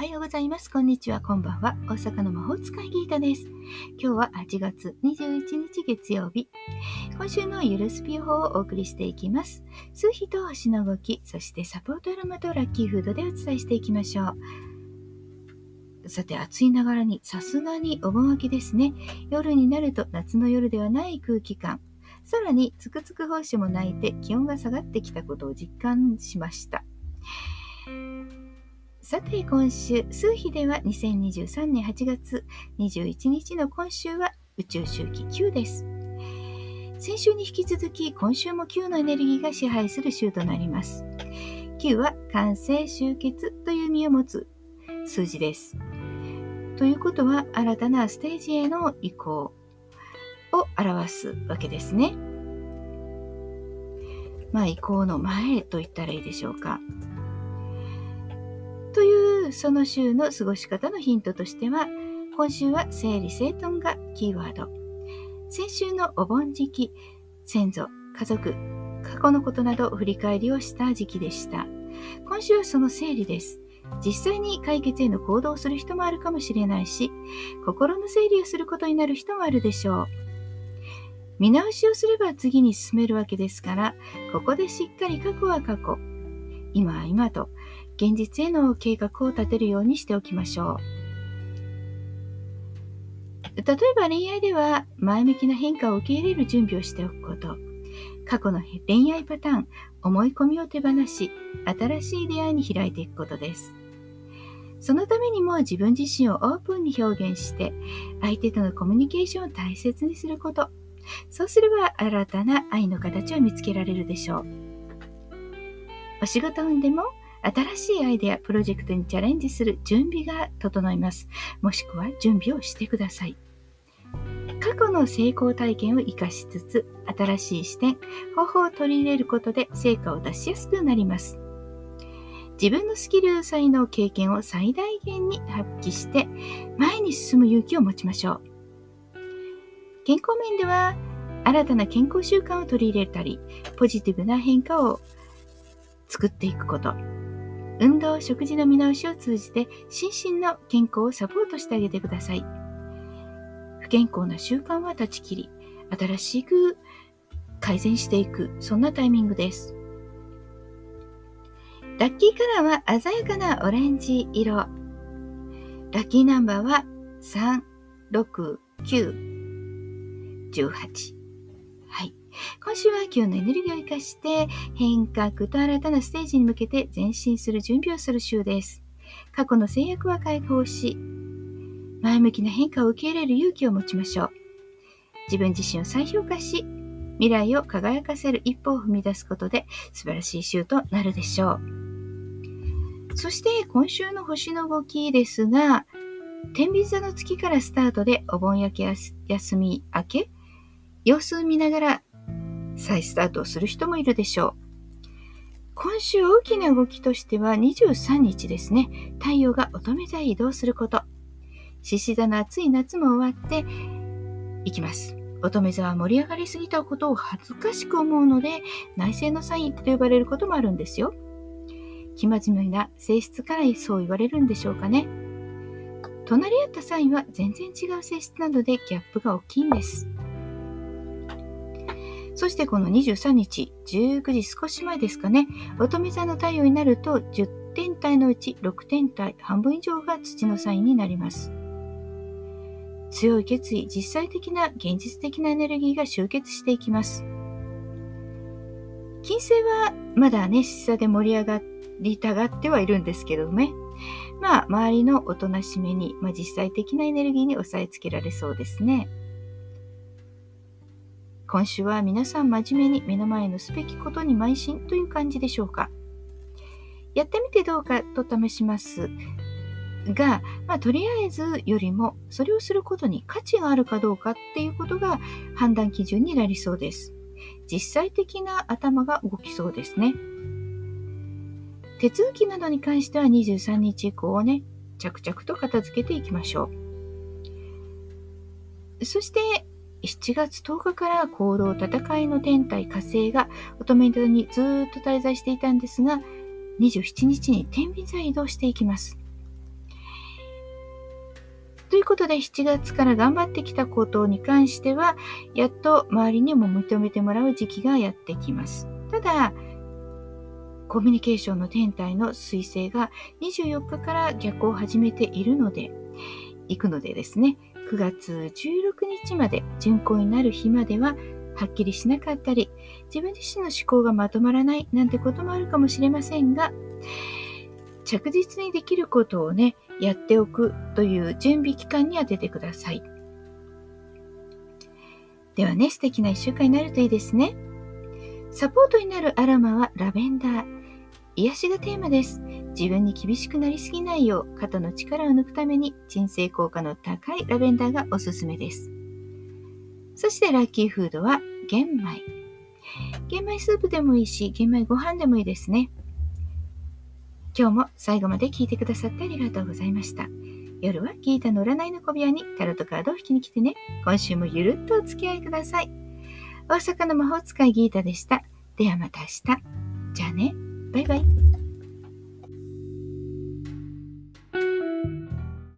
はようございます。こんにちは。こんばんは。大阪の魔法使いギータです。今日は8月21日月曜日。今週のゆるスピ予報をお送りしていきます。数日と星の動き、そしてサポートアロマとラッキーフードでお伝えしていきましょう。さて、暑いながらに、さすがにお盆明けですね。夜になると夏の夜ではない空気感。さらに、つくつく胞子も鳴いて気温が下がってきたことを実感しました。さて今週、数日では2023年8月21日の今週は宇宙周期9です。先週に引き続き今週も9のエネルギーが支配する週となります。9は完成集結という意味を持つ数字です。ということは新たなステージへの移行を表すわけですね。まあ移行の前と言ったらいいでしょうか。その週の過ごし方のヒントとしては、今週は整理整頓がキーワード。先週のお盆時期、先祖、家族、過去のことなど振り返りをした時期でした。今週はその整理です。実際に解決への行動をする人もあるかもしれないし、心の整理をすることになる人もあるでしょう。見直しをすれば次に進めるわけですから、ここでしっかり過去は過去、今は今と現実への計画を立てるようにしておきましょう。例えば恋愛では前向きな変化を受け入れる準備をしておくこと。過去の恋愛パターン、思い込みを手放し、新しい出会いに開いていくことです。そのためにも自分自身をオープンに表現して、相手とのコミュニケーションを大切にすること。そうすれば新たな愛の形を見つけられるでしょう。お仕事運でも新しいアイデア、プロジェクトにチャレンジする準備が整います。もしくは準備をしてください。過去の成功体験を活かしつつ、新しい視点、方法を取り入れることで成果を出しやすくなります。自分のスキル、才能、経験を最大限に発揮して、前に進む勇気を持ちましょう。健康面では、新たな健康習慣を取り入れたり、ポジティブな変化を作っていくこと。運動、食事の見直しを通じて心身の健康をサポートしてあげてください。不健康な習慣は断ち切り、新しく改善していく、そんなタイミングです。ラッキーカラーは鮮やかなオレンジ色。ラッキーナンバーは3、6、9、18。はい今週は今日のエネルギーを生かして変革と新たなステージに向けて前進する準備をする週です。過去の制約は解放し、前向きな変化を受け入れる勇気を持ちましょう。自分自身を再評価し、未来を輝かせる一歩を踏み出すことで素晴らしい週となるでしょう。そして今週の星の動きですが、天秤座の月からスタートでお盆焼け休み明け、様子を見ながら再スタートをする人もいるでしょう。今週大きな動きとしては23日ですね。太陽が乙女座へ移動すること。獅子座の暑い夏も終わっていきます。乙女座は盛り上がりすぎたことを恥ずかしく思うので、内政のサインと呼ばれることもあるんですよ。生真面目な性質からそう言われるんでしょうかね。隣り合ったサインは全然違う性質なのでギャップが大きいんです。そしてこの23日、19時少し前ですかね、乙女座の太陽になると10天体のうち6天体、半分以上が土のサインになります。強い決意、実際的な現実的なエネルギーが集結していきます。金星はまだね、示唆で盛り上がりたがってはいるんですけどね。まあ、周りのおとなしめに、まあ、実際的なエネルギーに抑えつけられそうですね。今週は皆さん真面目に目の前のすべきことに邁進という感じでしょうか？やってみてどうかと試しますが、まあ、とりあえずよりもそれをすることに価値があるかどうかっていうことが判断基準になりそうです。実際的な頭が動きそうですね。手続きなどに関しては23日以降をね、着々と片付けていきましょう。そして7月10日から行動戦いの天体火星が乙女座にずっと滞在していたんですが、27日に天秤座へ移動していきます。ということで7月から頑張ってきたことに関してはやっと周りにも認めてもらう時期がやってきます。ただコミュニケーションの天体の彗星が24日から逆を始めているので、行くのでですね、9月16日まで巡行になる日までははっきりしなかったり、自分自身の思考がまとまらないなんてこともあるかもしれませんが、着実にできることをね、やっておくという準備期間に当ててください。ではね、素敵な一週間になるといいですね。サポートになるアロマはラベンダー。癒しがテーマです。自分に厳しくなりすぎないよう肩の力を抜くために鎮静効果の高いラベンダーがおすすめです。そしてラッキーフードは玄米。玄米スープでもいいし、玄米ご飯でもいいですね。今日も最後まで聞いてくださってありがとうございました。夜はギータの占いの小部屋にタロットカードを引きに来てね。今週もゆるっとお付き合いください。大阪の魔法使いギータでした。ではまた明日。じゃあね。バイバイ。